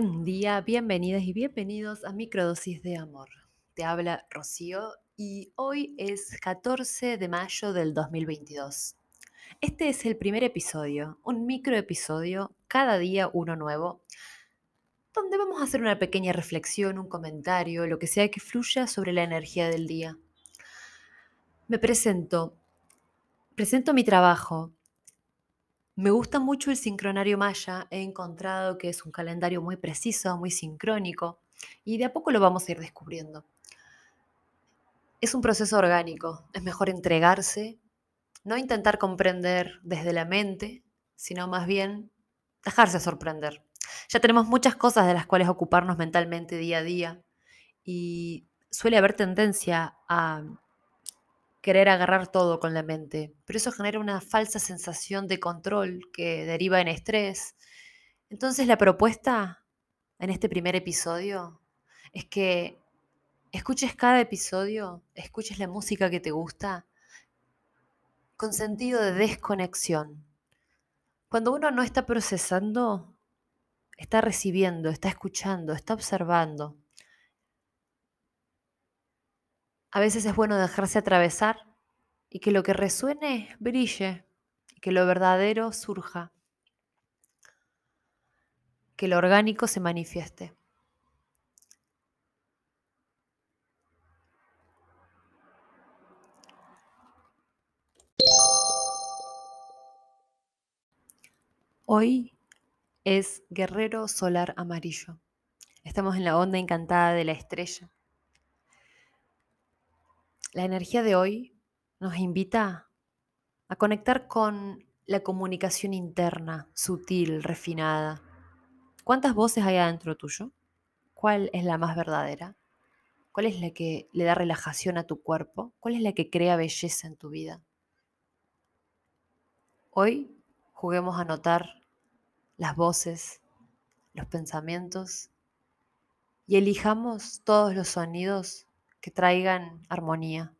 Buen día, bienvenidas y bienvenidos a Microdosis de Amor. Te habla Rocío y hoy es 14 de mayo del 2022. Este es el primer episodio, un microepisodio, cada día uno nuevo, donde vamos a hacer una pequeña reflexión, un comentario, lo que sea que fluya sobre la energía del día. Me presento, presento mi trabajo, me gusta mucho el sincronario maya, he encontrado que es un calendario muy preciso, muy sincrónico, y de a poco lo vamos a ir descubriendo. Es un proceso orgánico, es mejor entregarse, no intentar comprender desde la mente, sino más bien dejarse sorprender. Ya tenemos muchas cosas de las cuales ocuparnos mentalmente día a día y suele haber tendencia a querer agarrar todo con la mente, pero eso genera una falsa sensación de control que deriva en estrés. Entonces la propuesta en este primer episodio es que escuches cada episodio, escuches la música que te gusta con sentido de desconexión. Cuando uno no está procesando, está recibiendo, está escuchando, está observando. A veces es bueno dejarse atravesar y que lo que resuene brille, y que lo verdadero surja, que lo orgánico se manifieste. Hoy es Guerrero Solar Amarillo. Estamos en la onda encantada de la estrella. La energía de hoy nos invita a conectar con la comunicación interna, sutil, refinada. ¿Cuántas voces hay adentro tuyo? ¿Cuál es la más verdadera? ¿Cuál es la que le da relajación a tu cuerpo? ¿Cuál es la que crea belleza en tu vida? Hoy juguemos a notar las voces, los pensamientos y elijamos todos los sonidos que traigan armonía.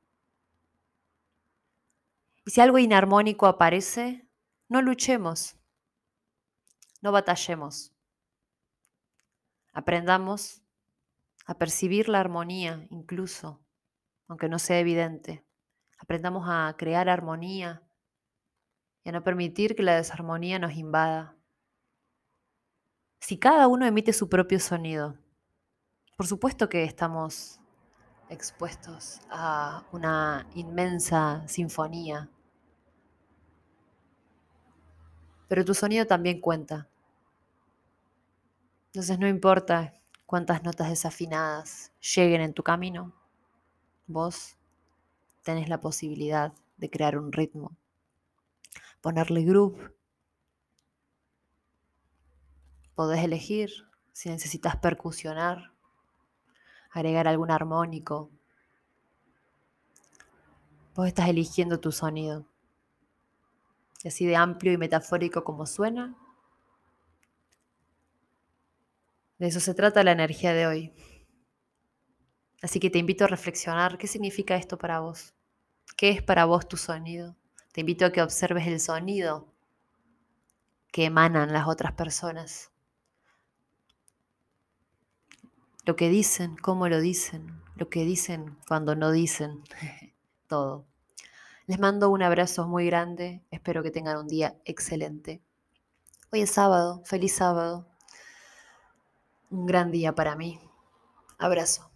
Y si algo inarmónico aparece, no luchemos, no batallemos. Aprendamos a percibir la armonía incluso, aunque no sea evidente. Aprendamos a crear armonía y a no permitir que la desarmonía nos invada. Si cada uno emite su propio sonido, por supuesto que estamos expuestos a una inmensa sinfonía. Pero tu sonido también cuenta. Entonces no importa cuántas notas desafinadas lleguen en tu camino, vos tenés la posibilidad de crear un ritmo, ponerle groove. Podés elegir si necesitas percusionar agregar algún armónico. Vos estás eligiendo tu sonido. Así de amplio y metafórico como suena, de eso se trata la energía de hoy. Así que te invito a reflexionar qué significa esto para vos. ¿Qué es para vos tu sonido? Te invito a que observes el sonido que emanan las otras personas lo que dicen, cómo lo dicen, lo que dicen cuando no dicen, todo. Les mando un abrazo muy grande, espero que tengan un día excelente. Hoy es sábado, feliz sábado. Un gran día para mí. Abrazo.